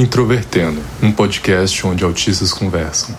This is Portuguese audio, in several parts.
Introvertendo, um podcast onde autistas conversam.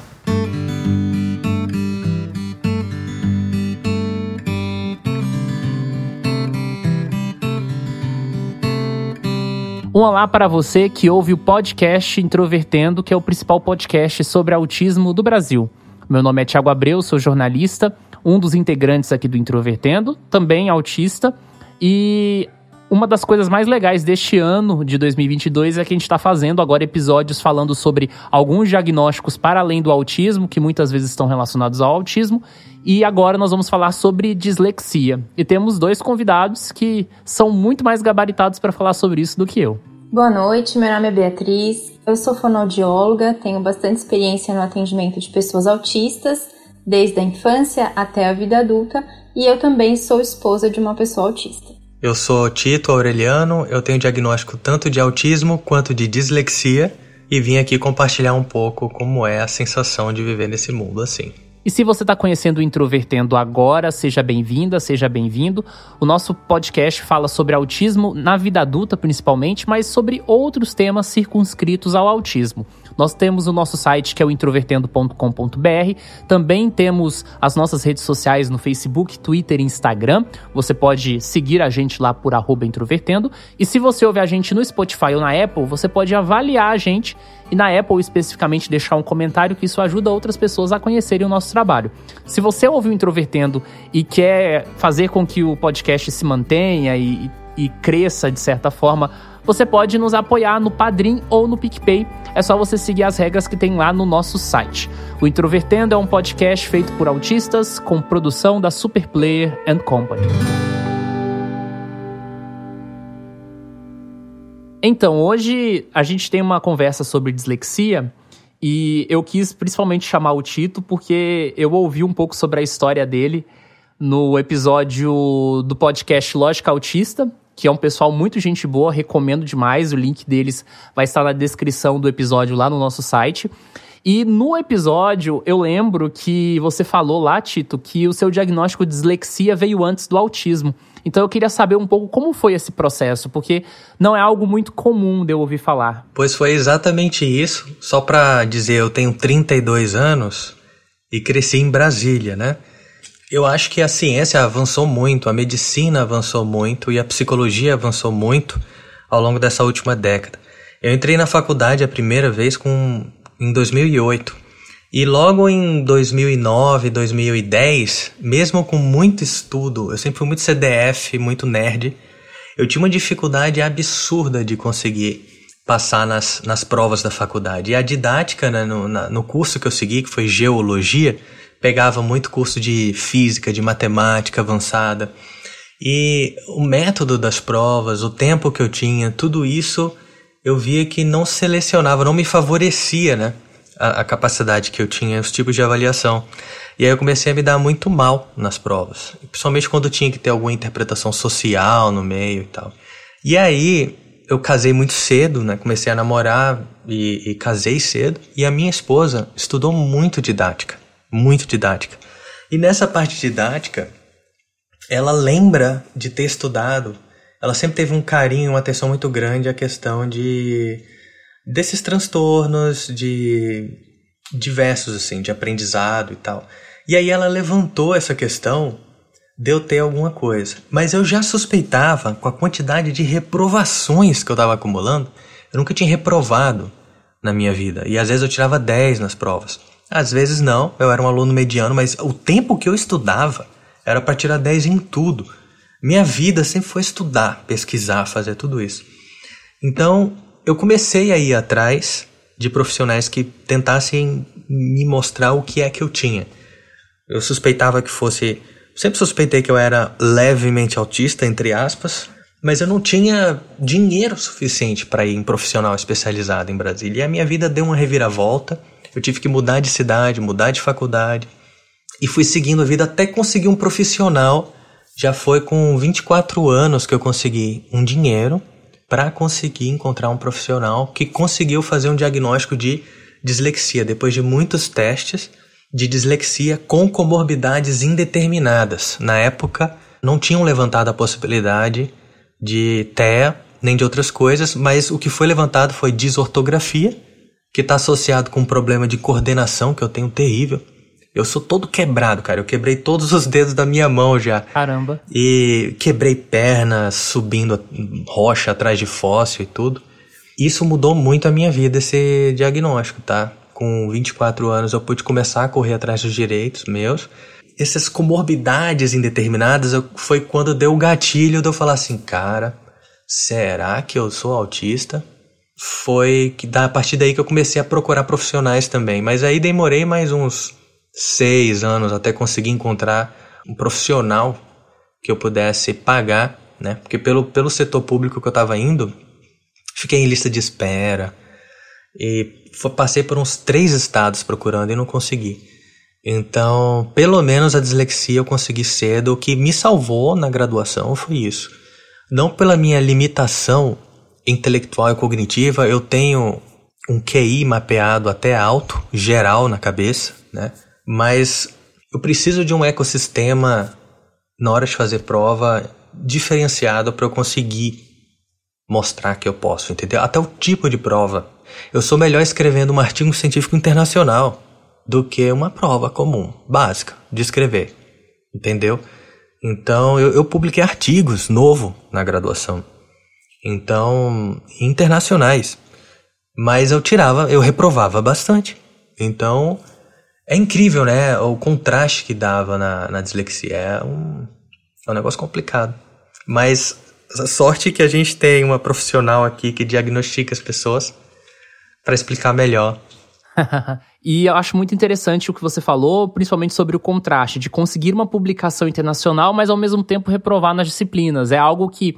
Um olá para você que ouve o podcast Introvertendo, que é o principal podcast sobre autismo do Brasil. Meu nome é Tiago Abreu, sou jornalista, um dos integrantes aqui do Introvertendo, também autista, e uma das coisas mais legais deste ano de 2022 é que a gente está fazendo agora episódios falando sobre alguns diagnósticos para além do autismo, que muitas vezes estão relacionados ao autismo. E agora nós vamos falar sobre dislexia. E temos dois convidados que são muito mais gabaritados para falar sobre isso do que eu. Boa noite, meu nome é Beatriz, eu sou fonoaudióloga, tenho bastante experiência no atendimento de pessoas autistas, desde a infância até a vida adulta, e eu também sou esposa de uma pessoa autista. Eu sou Tito Aureliano, eu tenho diagnóstico tanto de autismo quanto de dislexia e vim aqui compartilhar um pouco como é a sensação de viver nesse mundo assim. E se você está conhecendo o Introvertendo agora, seja bem-vinda, seja bem-vindo. O nosso podcast fala sobre autismo na vida adulta, principalmente, mas sobre outros temas circunscritos ao autismo. Nós temos o nosso site que é o introvertendo.com.br. Também temos as nossas redes sociais no Facebook, Twitter e Instagram. Você pode seguir a gente lá por introvertendo. E se você ouve a gente no Spotify ou na Apple, você pode avaliar a gente e na Apple especificamente deixar um comentário que isso ajuda outras pessoas a conhecerem o nosso trabalho. Se você ouviu Introvertendo e quer fazer com que o podcast se mantenha e, e cresça de certa forma, você pode nos apoiar no Padrim ou no PicPay. É só você seguir as regras que tem lá no nosso site. O Introvertendo é um podcast feito por autistas com produção da Superplayer and Company. Então, hoje a gente tem uma conversa sobre dislexia e eu quis principalmente chamar o Tito porque eu ouvi um pouco sobre a história dele no episódio do podcast Lógica Autista, que é um pessoal muito gente boa, recomendo demais. O link deles vai estar na descrição do episódio lá no nosso site. E no episódio, eu lembro que você falou lá, Tito, que o seu diagnóstico de dislexia veio antes do autismo. Então eu queria saber um pouco como foi esse processo, porque não é algo muito comum de eu ouvir falar. Pois foi exatamente isso. Só para dizer, eu tenho 32 anos e cresci em Brasília, né? Eu acho que a ciência avançou muito, a medicina avançou muito e a psicologia avançou muito ao longo dessa última década. Eu entrei na faculdade a primeira vez com, em 2008. E logo em 2009, 2010, mesmo com muito estudo, eu sempre fui muito CDF, muito nerd, eu tinha uma dificuldade absurda de conseguir passar nas, nas provas da faculdade. E a didática né, no, na, no curso que eu segui, que foi geologia, pegava muito curso de física, de matemática avançada. E o método das provas, o tempo que eu tinha, tudo isso eu via que não selecionava, não me favorecia, né? A, a capacidade que eu tinha, os tipos de avaliação. E aí eu comecei a me dar muito mal nas provas, principalmente quando tinha que ter alguma interpretação social no meio e tal. E aí eu casei muito cedo, né? Comecei a namorar e, e casei cedo. E a minha esposa estudou muito didática muito didática. E nessa parte didática, ela lembra de ter estudado, ela sempre teve um carinho, uma atenção muito grande à questão de desses transtornos de diversos assim, de aprendizado e tal. E aí ela levantou essa questão de eu ter alguma coisa. Mas eu já suspeitava com a quantidade de reprovações que eu estava acumulando, eu nunca tinha reprovado na minha vida. E às vezes eu tirava 10 nas provas. Às vezes não, eu era um aluno mediano, mas o tempo que eu estudava era para tirar 10 em tudo. Minha vida sempre foi estudar, pesquisar, fazer tudo isso. Então, eu comecei a ir atrás de profissionais que tentassem me mostrar o que é que eu tinha. Eu suspeitava que fosse. Sempre suspeitei que eu era levemente autista, entre aspas, mas eu não tinha dinheiro suficiente para ir em profissional especializado em Brasília. E a minha vida deu uma reviravolta eu tive que mudar de cidade, mudar de faculdade. E fui seguindo a vida até conseguir um profissional. Já foi com 24 anos que eu consegui um dinheiro para conseguir encontrar um profissional que conseguiu fazer um diagnóstico de dislexia, depois de muitos testes de dislexia com comorbidades indeterminadas. Na época, não tinham levantado a possibilidade de TEA nem de outras coisas, mas o que foi levantado foi desortografia, que está associado com um problema de coordenação que eu tenho terrível. Eu sou todo quebrado, cara. Eu quebrei todos os dedos da minha mão já. Caramba. E quebrei pernas subindo rocha atrás de fóssil e tudo. Isso mudou muito a minha vida, esse diagnóstico, tá? Com 24 anos eu pude começar a correr atrás dos direitos meus. Essas comorbidades indeterminadas eu, foi quando deu o gatilho de eu falar assim, cara, será que eu sou autista? Foi que a partir daí que eu comecei a procurar profissionais também. Mas aí demorei mais uns seis anos até conseguir encontrar um profissional que eu pudesse pagar, né? Porque pelo, pelo setor público que eu estava indo, fiquei em lista de espera e passei por uns três estados procurando e não consegui. Então, pelo menos a dislexia eu consegui cedo. O que me salvou na graduação foi isso. Não pela minha limitação intelectual e cognitiva, eu tenho um QI mapeado até alto, geral na cabeça, né? Mas eu preciso de um ecossistema na hora de fazer prova diferenciado para eu conseguir mostrar que eu posso, entendeu? Até o tipo de prova. Eu sou melhor escrevendo um artigo científico internacional do que uma prova comum, básica, de escrever, entendeu? Então eu, eu publiquei artigos novo na graduação, então internacionais, mas eu tirava, eu reprovava bastante. Então é incrível, né? O contraste que dava na, na dislexia. É um, é um negócio complicado. Mas a sorte que a gente tem uma profissional aqui que diagnostica as pessoas para explicar melhor. e eu acho muito interessante o que você falou, principalmente sobre o contraste de conseguir uma publicação internacional, mas ao mesmo tempo reprovar nas disciplinas. É algo que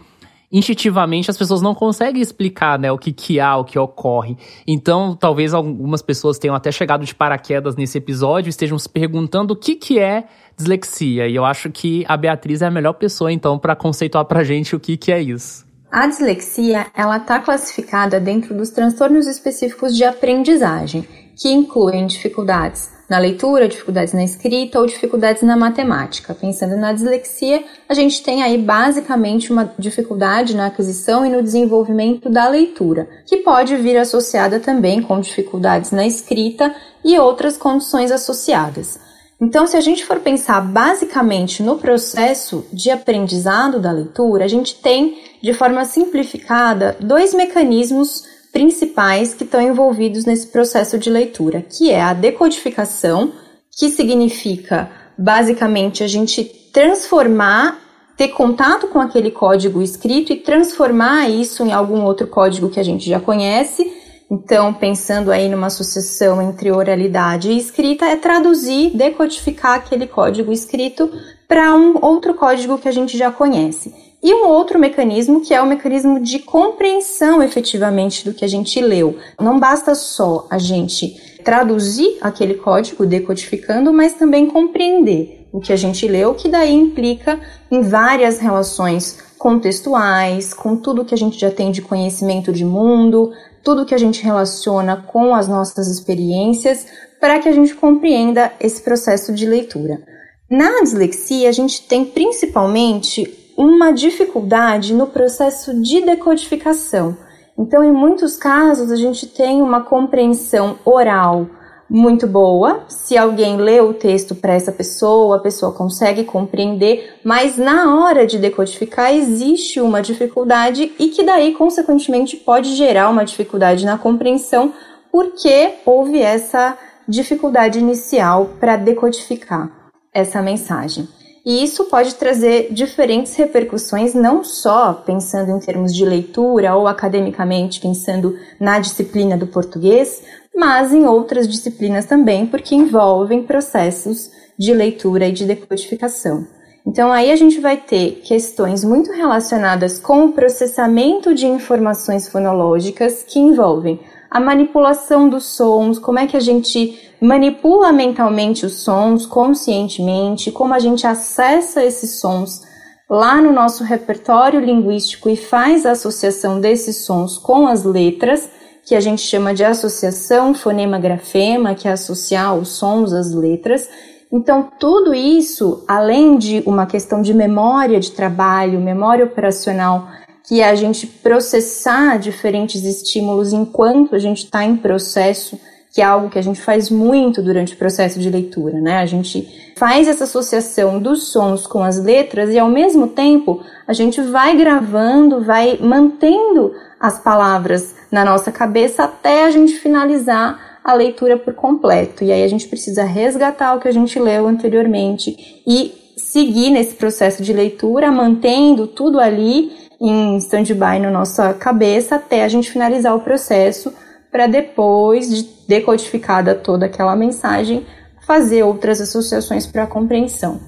instintivamente as pessoas não conseguem explicar né, o que, que há, o que ocorre. Então, talvez algumas pessoas tenham até chegado de paraquedas nesse episódio e estejam se perguntando o que, que é dislexia. E eu acho que a Beatriz é a melhor pessoa, então, para conceituar para gente o que, que é isso. A dislexia, ela está classificada dentro dos transtornos específicos de aprendizagem, que incluem dificuldades na leitura, dificuldades na escrita ou dificuldades na matemática. Pensando na dislexia, a gente tem aí basicamente uma dificuldade na aquisição e no desenvolvimento da leitura, que pode vir associada também com dificuldades na escrita e outras condições associadas. Então, se a gente for pensar basicamente no processo de aprendizado da leitura, a gente tem, de forma simplificada, dois mecanismos principais que estão envolvidos nesse processo de leitura, que é a decodificação, que significa basicamente a gente transformar, ter contato com aquele código escrito e transformar isso em algum outro código que a gente já conhece. Então, pensando aí numa associação entre oralidade e escrita, é traduzir, decodificar aquele código escrito para um outro código que a gente já conhece. E um outro mecanismo que é o mecanismo de compreensão efetivamente do que a gente leu. Não basta só a gente traduzir aquele código decodificando, mas também compreender o que a gente leu, que daí implica em várias relações contextuais, com tudo que a gente já tem de conhecimento de mundo, tudo que a gente relaciona com as nossas experiências, para que a gente compreenda esse processo de leitura. Na dislexia, a gente tem principalmente uma dificuldade no processo de decodificação. Então, em muitos casos, a gente tem uma compreensão oral muito boa. Se alguém lê o texto para essa pessoa, a pessoa consegue compreender, mas na hora de decodificar existe uma dificuldade e que daí, consequentemente, pode gerar uma dificuldade na compreensão, porque houve essa dificuldade inicial para decodificar essa mensagem. E isso pode trazer diferentes repercussões, não só pensando em termos de leitura ou academicamente pensando na disciplina do português, mas em outras disciplinas também, porque envolvem processos de leitura e de decodificação. Então aí a gente vai ter questões muito relacionadas com o processamento de informações fonológicas que envolvem a manipulação dos sons, como é que a gente manipula mentalmente os sons conscientemente, como a gente acessa esses sons lá no nosso repertório linguístico e faz a associação desses sons com as letras, que a gente chama de associação fonema-grafema, que é associar os sons às letras. Então, tudo isso, além de uma questão de memória de trabalho, memória operacional que é a gente processar diferentes estímulos enquanto a gente está em processo, que é algo que a gente faz muito durante o processo de leitura, né? A gente faz essa associação dos sons com as letras e ao mesmo tempo a gente vai gravando, vai mantendo as palavras na nossa cabeça até a gente finalizar a leitura por completo. E aí a gente precisa resgatar o que a gente leu anteriormente e seguir nesse processo de leitura, mantendo tudo ali em stand-by na nossa cabeça até a gente finalizar o processo, para depois de decodificada toda aquela mensagem, fazer outras associações para a compreensão.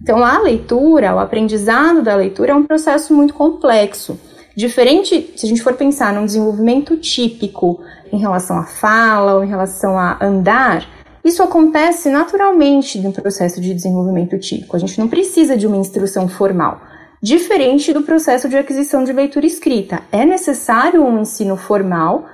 Então, a leitura, o aprendizado da leitura é um processo muito complexo. Diferente, se a gente for pensar num desenvolvimento típico em relação à fala ou em relação a andar, isso acontece naturalmente no processo de desenvolvimento típico. A gente não precisa de uma instrução formal. Diferente do processo de aquisição de leitura escrita, é necessário um ensino formal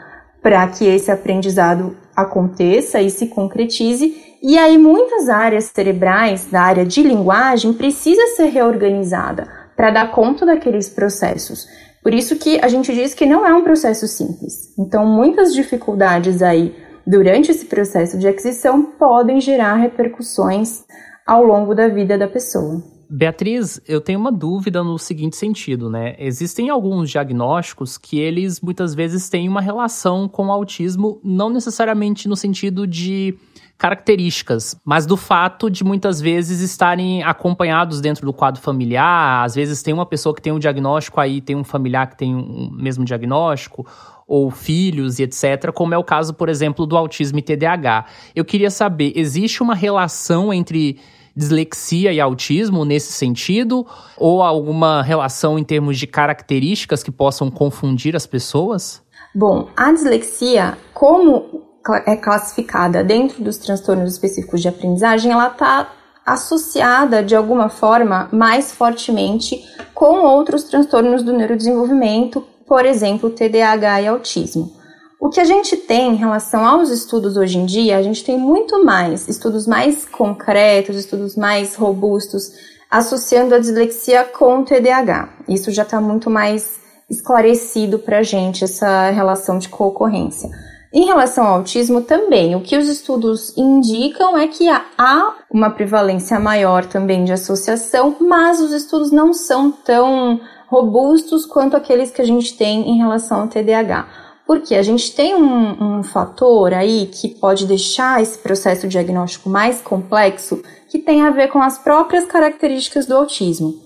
para que esse aprendizado aconteça e se concretize. E aí muitas áreas cerebrais da área de linguagem precisa ser reorganizada para dar conta daqueles processos. Por isso que a gente diz que não é um processo simples. Então muitas dificuldades aí durante esse processo de aquisição podem gerar repercussões ao longo da vida da pessoa. Beatriz, eu tenho uma dúvida no seguinte sentido, né? Existem alguns diagnósticos que eles muitas vezes têm uma relação com o autismo, não necessariamente no sentido de características, mas do fato de muitas vezes estarem acompanhados dentro do quadro familiar. Às vezes tem uma pessoa que tem um diagnóstico, aí tem um familiar que tem o um mesmo diagnóstico, ou filhos e etc., como é o caso, por exemplo, do autismo e TDAH. Eu queria saber, existe uma relação entre dislexia e autismo nesse sentido? Ou alguma relação em termos de características que possam confundir as pessoas? Bom, a dislexia, como é classificada dentro dos transtornos específicos de aprendizagem, ela está associada de alguma forma mais fortemente com outros transtornos do neurodesenvolvimento, por exemplo, TDAH e autismo. O que a gente tem em relação aos estudos hoje em dia, a gente tem muito mais estudos mais concretos, estudos mais robustos, associando a dislexia com o TDAH. Isso já está muito mais esclarecido para a gente, essa relação de concorrência. Em relação ao autismo também, o que os estudos indicam é que há uma prevalência maior também de associação, mas os estudos não são tão robustos quanto aqueles que a gente tem em relação ao TDAH. Porque a gente tem um, um fator aí que pode deixar esse processo diagnóstico mais complexo, que tem a ver com as próprias características do autismo.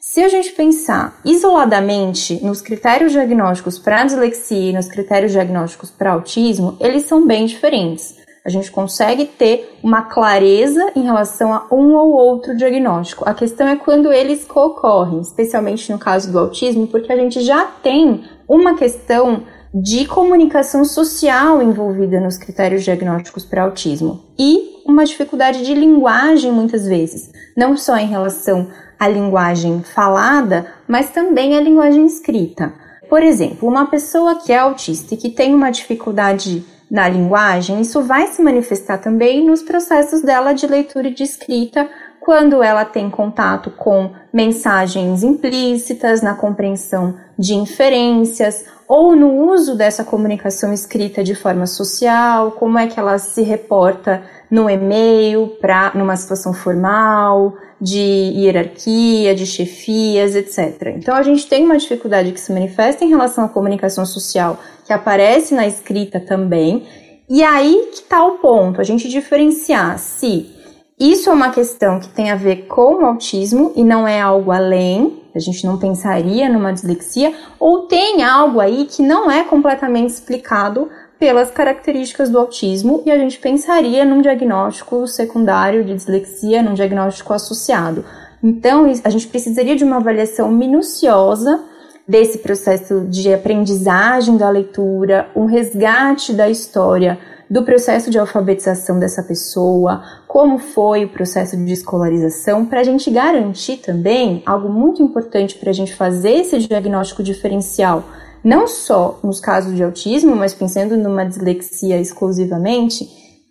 Se a gente pensar isoladamente nos critérios diagnósticos para dislexia e nos critérios diagnósticos para autismo, eles são bem diferentes. A gente consegue ter uma clareza em relação a um ou outro diagnóstico. A questão é quando eles ocorrem, especialmente no caso do autismo, porque a gente já tem uma questão de comunicação social envolvida nos critérios diagnósticos para autismo e uma dificuldade de linguagem muitas vezes, não só em relação à linguagem falada, mas também à linguagem escrita. Por exemplo, uma pessoa que é autista e que tem uma dificuldade na linguagem, isso vai se manifestar também nos processos dela de leitura e de escrita, quando ela tem contato com mensagens implícitas, na compreensão de inferências ou no uso dessa comunicação escrita de forma social, como é que ela se reporta no e-mail para numa situação formal, de hierarquia, de chefias, etc. Então a gente tem uma dificuldade que se manifesta em relação à comunicação social, que aparece na escrita também. E aí que está o ponto, a gente diferenciar se isso é uma questão que tem a ver com o autismo e não é algo além, a gente não pensaria numa dislexia, ou tem algo aí que não é completamente explicado pelas características do autismo e a gente pensaria num diagnóstico secundário de dislexia, num diagnóstico associado. Então, a gente precisaria de uma avaliação minuciosa desse processo de aprendizagem da leitura, um resgate da história do processo de alfabetização dessa pessoa, como foi o processo de escolarização, para a gente garantir também algo muito importante para a gente fazer esse diagnóstico diferencial, não só nos casos de autismo, mas pensando numa dislexia exclusivamente,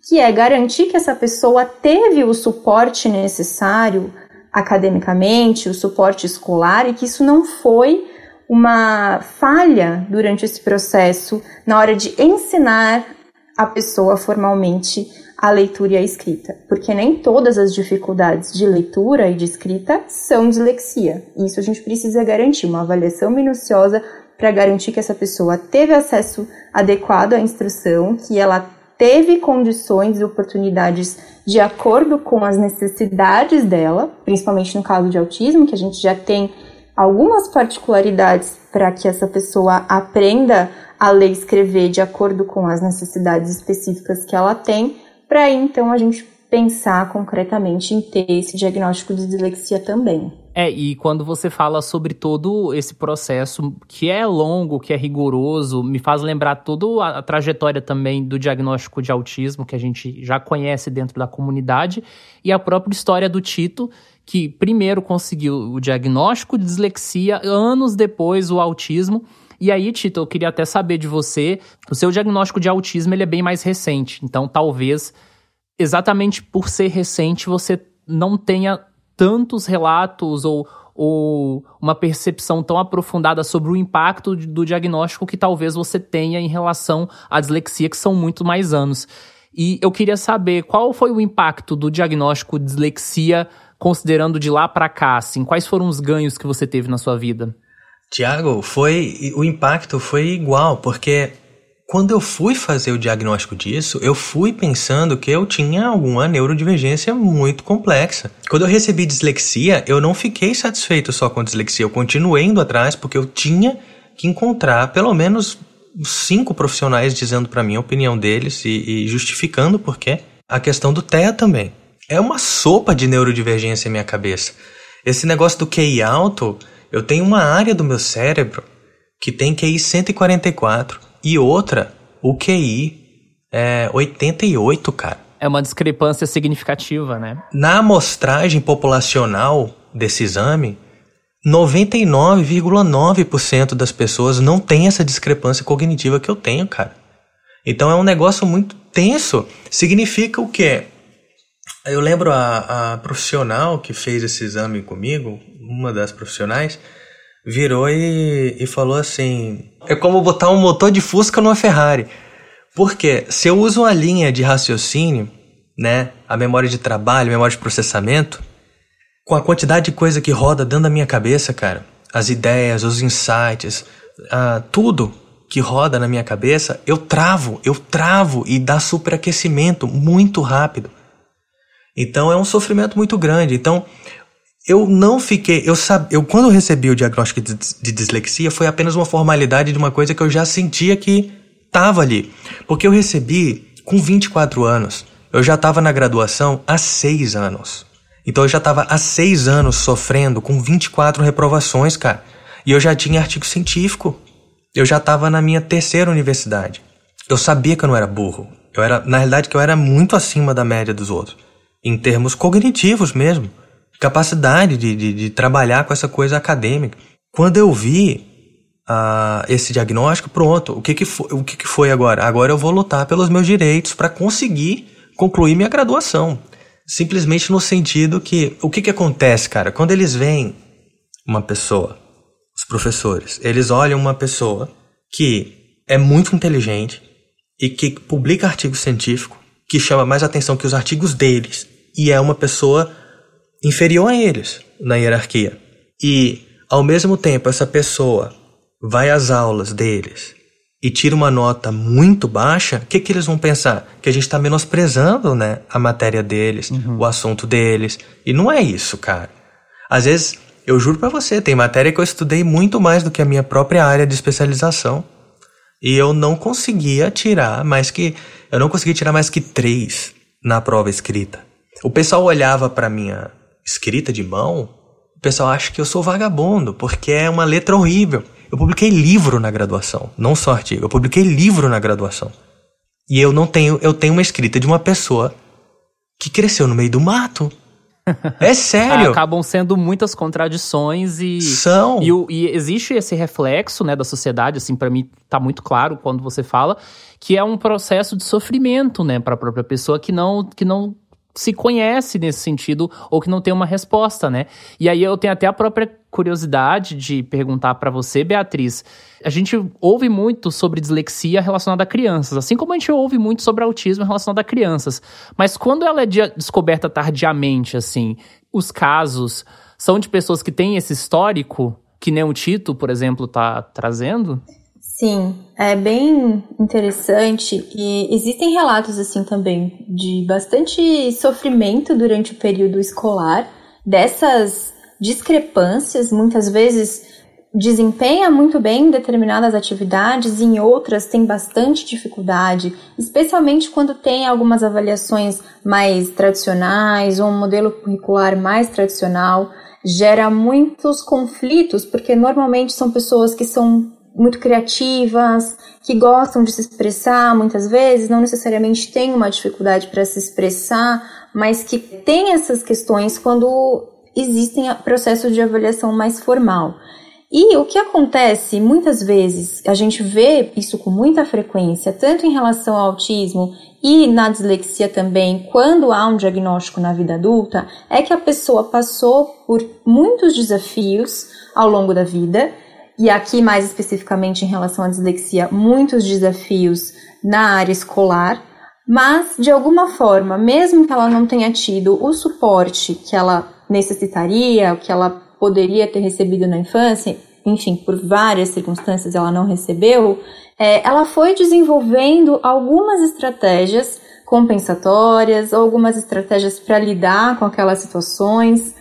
que é garantir que essa pessoa teve o suporte necessário academicamente, o suporte escolar e que isso não foi uma falha durante esse processo na hora de ensinar a pessoa formalmente a leitura e a escrita, porque nem todas as dificuldades de leitura e de escrita são dislexia. Isso a gente precisa garantir uma avaliação minuciosa para garantir que essa pessoa teve acesso adequado à instrução, que ela teve condições e oportunidades de acordo com as necessidades dela, principalmente no caso de autismo, que a gente já tem algumas particularidades para que essa pessoa aprenda a ler e escrever de acordo com as necessidades específicas que ela tem, para então a gente pensar concretamente em ter esse diagnóstico de dislexia também. É, e quando você fala sobre todo esse processo que é longo, que é rigoroso, me faz lembrar toda a trajetória também do diagnóstico de autismo que a gente já conhece dentro da comunidade e a própria história do Tito, que primeiro conseguiu o diagnóstico de dislexia, anos depois o autismo. E aí, Tito, eu queria até saber de você, o seu diagnóstico de autismo ele é bem mais recente, então talvez exatamente por ser recente você não tenha tantos relatos ou, ou uma percepção tão aprofundada sobre o impacto do diagnóstico que talvez você tenha em relação à dislexia, que são muito mais anos. E eu queria saber qual foi o impacto do diagnóstico de dislexia considerando de lá para cá, assim, quais foram os ganhos que você teve na sua vida? Tiago, foi o impacto foi igual, porque quando eu fui fazer o diagnóstico disso, eu fui pensando que eu tinha alguma neurodivergência muito complexa. Quando eu recebi dislexia, eu não fiquei satisfeito só com dislexia, eu continuei indo atrás porque eu tinha que encontrar pelo menos cinco profissionais dizendo para mim a opinião deles e, e justificando por quê. A questão do TEA também. É uma sopa de neurodivergência em minha cabeça. Esse negócio do QI alto, eu tenho uma área do meu cérebro que tem QI 144 e outra, o QI é 88, cara. É uma discrepância significativa, né? Na amostragem populacional desse exame, 99,9% das pessoas não tem essa discrepância cognitiva que eu tenho, cara. Então é um negócio muito tenso. Significa o quê? Eu lembro a, a profissional que fez esse exame comigo, uma das profissionais, virou e, e falou assim: é como botar um motor de Fusca numa Ferrari. Porque se eu uso uma linha de raciocínio, né, a memória de trabalho, a memória de processamento, com a quantidade de coisa que roda dentro da minha cabeça, cara, as ideias, os insights, uh, tudo que roda na minha cabeça, eu travo, eu travo e dá superaquecimento muito rápido. Então é um sofrimento muito grande. Então eu não fiquei, eu sabe, eu quando eu recebi o diagnóstico de, de, dislexia foi apenas uma formalidade de uma coisa que eu já sentia que estava ali, porque eu recebi com 24 anos. Eu já estava na graduação há seis anos. Então eu já estava há seis anos sofrendo com 24 reprovações, cara. E eu já tinha artigo científico. Eu já estava na minha terceira universidade. Eu sabia que eu não era burro. Eu era, na realidade, que eu era muito acima da média dos outros em termos cognitivos mesmo, capacidade de, de, de trabalhar com essa coisa acadêmica. Quando eu vi uh, esse diagnóstico, pronto, o que, que, foi, o que, que foi agora? Agora eu vou lutar pelos meus direitos para conseguir concluir minha graduação. Simplesmente no sentido que, o que, que acontece, cara? Quando eles veem uma pessoa, os professores, eles olham uma pessoa que é muito inteligente e que publica artigo científico, que chama mais atenção que os artigos deles e é uma pessoa inferior a eles na hierarquia. E, ao mesmo tempo, essa pessoa vai às aulas deles e tira uma nota muito baixa, o que, que eles vão pensar? Que a gente está menosprezando né, a matéria deles, uhum. o assunto deles. E não é isso, cara. Às vezes, eu juro para você, tem matéria que eu estudei muito mais do que a minha própria área de especialização. E eu não conseguia tirar mais que. Eu não conseguia tirar mais que três na prova escrita. O pessoal olhava para minha escrita de mão, o pessoal acha que eu sou vagabundo, porque é uma letra horrível. Eu publiquei livro na graduação, não só artigo, eu publiquei livro na graduação. E eu não tenho, eu tenho uma escrita de uma pessoa que cresceu no meio do mato. É sério. Acabam sendo muitas contradições e. São. E, e existe esse reflexo, né, da sociedade, assim, para mim tá muito claro quando você fala, que é um processo de sofrimento, né, para a própria pessoa que não, que não se conhece nesse sentido ou que não tem uma resposta, né? E aí eu tenho até a própria curiosidade de perguntar para você, Beatriz. A gente ouve muito sobre dislexia relacionada a crianças, assim como a gente ouve muito sobre autismo relacionado a crianças. Mas quando ela é descoberta tardiamente, assim, os casos são de pessoas que têm esse histórico, que nem o Tito, por exemplo, está trazendo? Sim, é bem interessante e existem relatos assim também de bastante sofrimento durante o período escolar, dessas discrepâncias, muitas vezes desempenha muito bem em determinadas atividades e em outras tem bastante dificuldade, especialmente quando tem algumas avaliações mais tradicionais ou um modelo curricular mais tradicional, gera muitos conflitos, porque normalmente são pessoas que são muito criativas, que gostam de se expressar muitas vezes, não necessariamente têm uma dificuldade para se expressar, mas que têm essas questões quando existem processos de avaliação mais formal. E o que acontece muitas vezes, a gente vê isso com muita frequência, tanto em relação ao autismo e na dislexia também, quando há um diagnóstico na vida adulta, é que a pessoa passou por muitos desafios ao longo da vida e aqui mais especificamente em relação à dislexia, muitos desafios na área escolar, mas de alguma forma, mesmo que ela não tenha tido o suporte que ela necessitaria, o que ela poderia ter recebido na infância, enfim, por várias circunstâncias ela não recebeu, é, ela foi desenvolvendo algumas estratégias compensatórias, algumas estratégias para lidar com aquelas situações,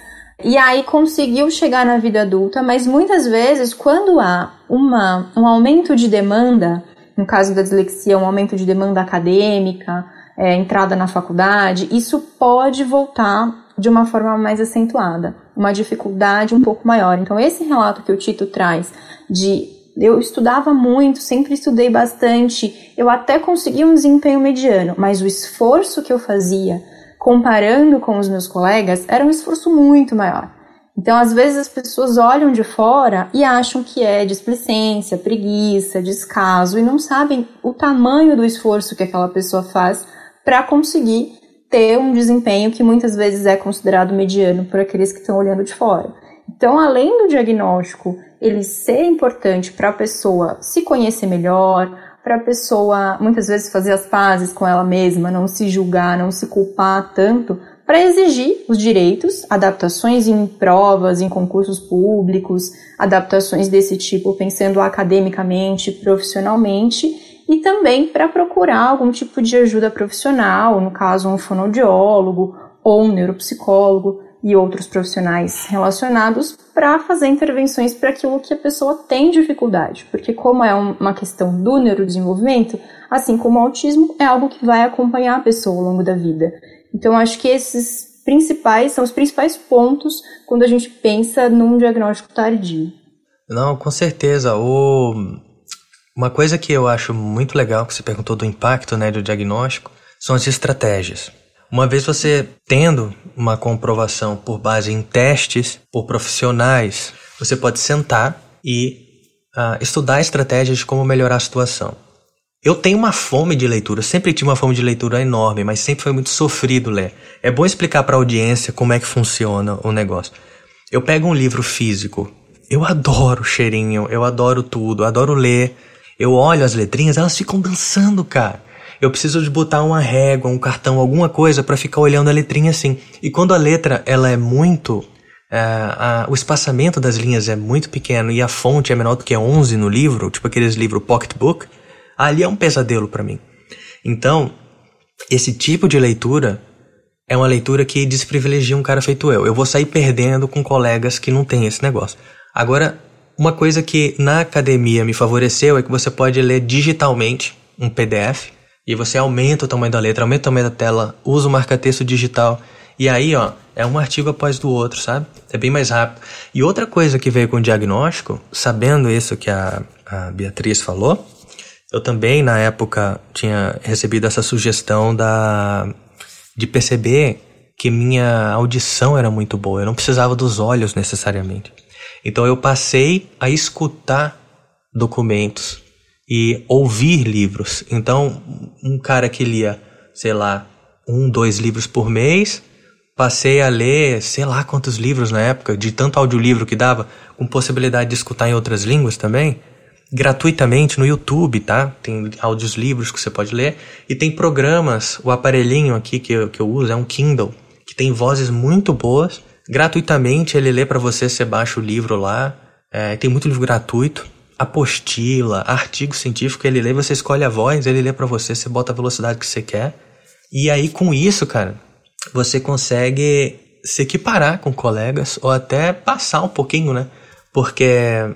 e aí conseguiu chegar na vida adulta, mas muitas vezes, quando há uma, um aumento de demanda, no caso da dislexia, um aumento de demanda acadêmica, é, entrada na faculdade, isso pode voltar de uma forma mais acentuada, uma dificuldade um pouco maior. Então, esse relato que o Tito traz de eu estudava muito, sempre estudei bastante, eu até consegui um desempenho mediano, mas o esforço que eu fazia comparando com os meus colegas, era um esforço muito maior. Então, às vezes, as pessoas olham de fora e acham que é displicência, preguiça, descaso e não sabem o tamanho do esforço que aquela pessoa faz para conseguir ter um desempenho que muitas vezes é considerado mediano por aqueles que estão olhando de fora. Então, além do diagnóstico ele ser importante para a pessoa se conhecer melhor, para a pessoa muitas vezes fazer as pazes com ela mesma, não se julgar, não se culpar tanto, para exigir os direitos, adaptações em provas, em concursos públicos, adaptações desse tipo, pensando academicamente, profissionalmente, e também para procurar algum tipo de ajuda profissional, no caso um fonoaudiólogo ou um neuropsicólogo, e outros profissionais relacionados para fazer intervenções para aquilo que a pessoa tem dificuldade, porque como é uma questão do neurodesenvolvimento, assim como o autismo, é algo que vai acompanhar a pessoa ao longo da vida. Então acho que esses principais são os principais pontos quando a gente pensa num diagnóstico tardio. Não, com certeza. O... Uma coisa que eu acho muito legal que você perguntou do impacto né, do diagnóstico são as estratégias. Uma vez você tendo uma comprovação por base em testes por profissionais, você pode sentar e uh, estudar estratégias de como melhorar a situação. Eu tenho uma fome de leitura, sempre tive uma fome de leitura enorme, mas sempre foi muito sofrido ler. É bom explicar para a audiência como é que funciona o negócio. Eu pego um livro físico, eu adoro o cheirinho, eu adoro tudo, adoro ler. Eu olho as letrinhas, elas ficam dançando, cara eu preciso de botar uma régua, um cartão, alguma coisa para ficar olhando a letrinha assim. E quando a letra ela é muito é, o espaçamento das linhas é muito pequeno e a fonte é menor do que 11 no livro, tipo aqueles livros pocketbook, ali é um pesadelo para mim. Então, esse tipo de leitura é uma leitura que desprivilegia um cara feito eu. Eu vou sair perdendo com colegas que não têm esse negócio. Agora, uma coisa que na academia me favoreceu é que você pode ler digitalmente um PDF e você aumenta o tamanho da letra, aumenta o tamanho da tela, usa o marca-texto digital. E aí, ó, é um artigo após do outro, sabe? É bem mais rápido. E outra coisa que veio com o diagnóstico, sabendo isso que a, a Beatriz falou, eu também, na época, tinha recebido essa sugestão da, de perceber que minha audição era muito boa. Eu não precisava dos olhos necessariamente. Então eu passei a escutar documentos e ouvir livros. Então, um cara que lia, sei lá, um, dois livros por mês. Passei a ler, sei lá quantos livros na época, de tanto audiolivro que dava, com possibilidade de escutar em outras línguas também, gratuitamente no YouTube, tá? Tem áudios livros que você pode ler. E tem programas, o aparelhinho aqui que eu, que eu uso é um Kindle, que tem vozes muito boas. Gratuitamente ele lê para você, você baixa o livro lá. É, tem muito livro gratuito apostila, artigo científico, ele lê, você escolhe a voz, ele lê para você, você bota a velocidade que você quer. E aí com isso, cara, você consegue se equiparar com colegas ou até passar um pouquinho, né? Porque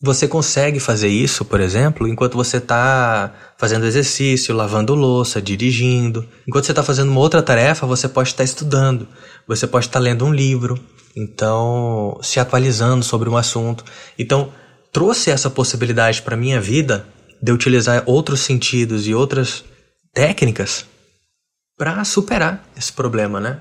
você consegue fazer isso, por exemplo, enquanto você está fazendo exercício, lavando louça, dirigindo. Enquanto você está fazendo uma outra tarefa, você pode estar estudando, você pode estar lendo um livro, então se atualizando sobre um assunto. Então, trouxe essa possibilidade para minha vida de utilizar outros sentidos e outras técnicas para superar esse problema, né?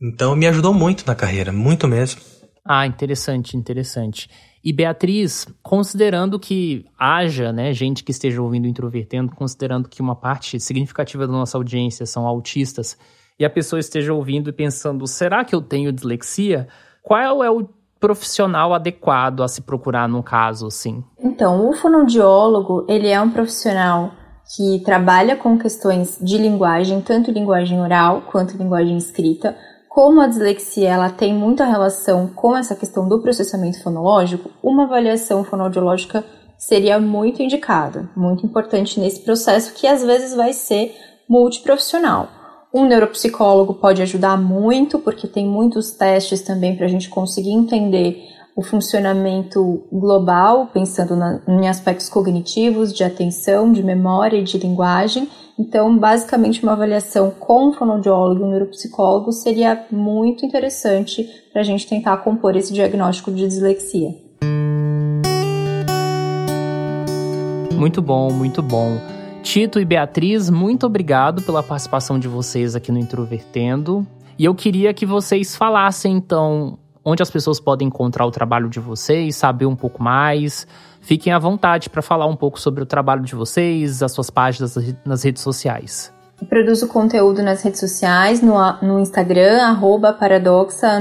Então me ajudou muito na carreira, muito mesmo. Ah, interessante, interessante. E Beatriz, considerando que haja, né, gente que esteja ouvindo introvertendo, considerando que uma parte significativa da nossa audiência são autistas, e a pessoa esteja ouvindo e pensando, será que eu tenho dislexia? Qual é o profissional adequado a se procurar num caso assim? Então, o fonoaudiólogo, ele é um profissional que trabalha com questões de linguagem, tanto linguagem oral quanto linguagem escrita. Como a dislexia ela tem muita relação com essa questão do processamento fonológico, uma avaliação fonoaudiológica seria muito indicada, muito importante nesse processo que às vezes vai ser multiprofissional. Um neuropsicólogo pode ajudar muito, porque tem muitos testes também para a gente conseguir entender o funcionamento global, pensando na, em aspectos cognitivos, de atenção, de memória e de linguagem. Então, basicamente, uma avaliação com um fonoaudiólogo e um neuropsicólogo seria muito interessante para a gente tentar compor esse diagnóstico de dislexia. Muito bom, muito bom. Tito e Beatriz, muito obrigado pela participação de vocês aqui no Introvertendo. E eu queria que vocês falassem, então, onde as pessoas podem encontrar o trabalho de vocês, saber um pouco mais. Fiquem à vontade para falar um pouco sobre o trabalho de vocês, as suas páginas nas redes sociais. Eu produzo conteúdo nas redes sociais, no, no Instagram, arroba paradoxa,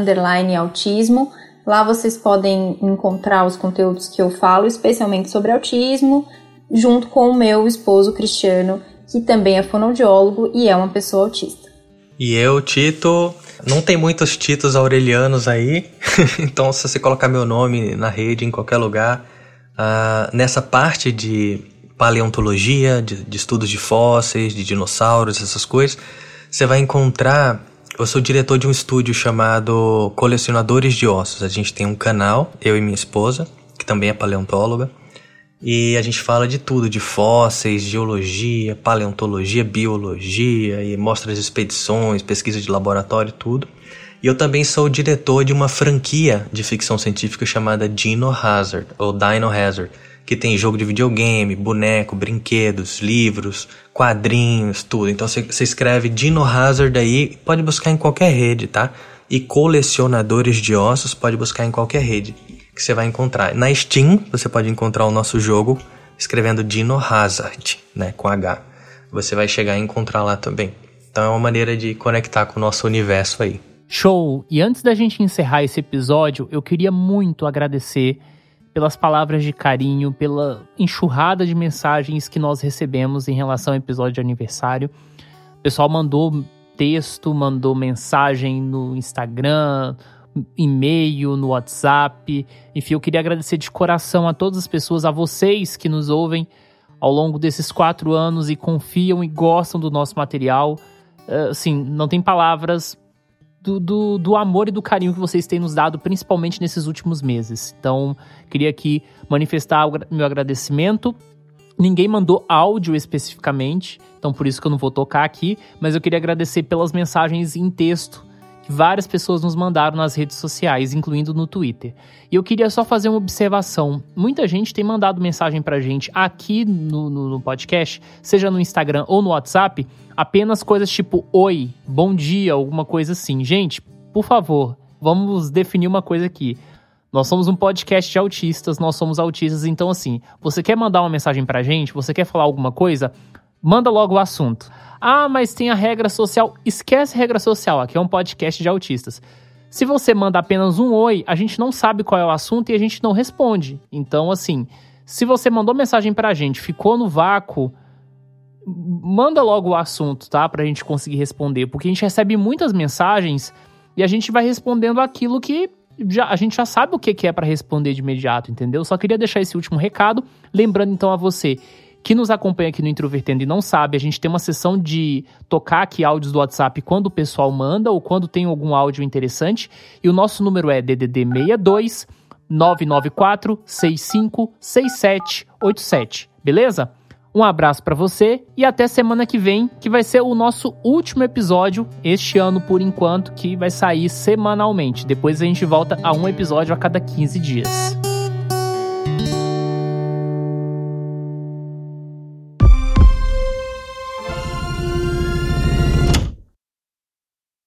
autismo. Lá vocês podem encontrar os conteúdos que eu falo, especialmente sobre autismo, junto com o meu esposo Cristiano, que também é fonoaudiólogo e é uma pessoa autista. E eu, Tito, não tem muitos Titos aurelianos aí, então se você colocar meu nome na rede, em qualquer lugar, uh, nessa parte de paleontologia, de, de estudos de fósseis, de dinossauros, essas coisas, você vai encontrar. Eu sou diretor de um estúdio chamado Colecionadores de Ossos. A gente tem um canal, eu e minha esposa, que também é paleontóloga. E a gente fala de tudo, de fósseis, geologia, paleontologia, biologia, e mostra as expedições, pesquisa de laboratório, tudo. E eu também sou diretor de uma franquia de ficção científica chamada Dino Hazard, ou Dino Hazard, que tem jogo de videogame, boneco, brinquedos, livros, quadrinhos, tudo. Então você escreve Dino Hazard aí, pode buscar em qualquer rede, tá? E colecionadores de ossos pode buscar em qualquer rede que você vai encontrar. Na Steam, você pode encontrar o nosso jogo escrevendo Dino Hazard, né, com H. Você vai chegar e encontrar lá também. Então é uma maneira de conectar com o nosso universo aí. Show! E antes da gente encerrar esse episódio, eu queria muito agradecer pelas palavras de carinho, pela enxurrada de mensagens que nós recebemos em relação ao episódio de aniversário. O pessoal mandou texto, mandou mensagem no Instagram, e-mail, no WhatsApp. Enfim, eu queria agradecer de coração a todas as pessoas, a vocês que nos ouvem ao longo desses quatro anos e confiam e gostam do nosso material. Uh, assim, não tem palavras do, do, do, amor e do carinho que vocês têm nos dado, principalmente nesses últimos meses. Então, queria aqui manifestar o meu agradecimento. Ninguém mandou áudio especificamente, então por isso que eu não vou tocar aqui, mas eu queria agradecer pelas mensagens em texto que várias pessoas nos mandaram nas redes sociais, incluindo no Twitter. E eu queria só fazer uma observação. Muita gente tem mandado mensagem pra gente aqui no, no, no podcast, seja no Instagram ou no WhatsApp, apenas coisas tipo oi, bom dia, alguma coisa assim. Gente, por favor, vamos definir uma coisa aqui. Nós somos um podcast de autistas, nós somos autistas, então assim, você quer mandar uma mensagem pra gente, você quer falar alguma coisa, manda logo o assunto. Ah, mas tem a regra social. Esquece a regra social, aqui é um podcast de autistas. Se você manda apenas um oi, a gente não sabe qual é o assunto e a gente não responde. Então, assim, se você mandou mensagem pra gente, ficou no vácuo, manda logo o assunto, tá? Pra gente conseguir responder. Porque a gente recebe muitas mensagens e a gente vai respondendo aquilo que já, a gente já sabe o que, é para responder de imediato, entendeu? Só queria deixar esse último recado. Lembrando então a você que nos acompanha aqui no Introvertendo e não sabe, a gente tem uma sessão de tocar aqui áudios do WhatsApp quando o pessoal manda ou quando tem algum áudio interessante. E o nosso número é DDD 62 994 65 6787, beleza? Um abraço para você e até semana que vem, que vai ser o nosso último episódio este ano por enquanto, que vai sair semanalmente. Depois a gente volta a um episódio a cada 15 dias.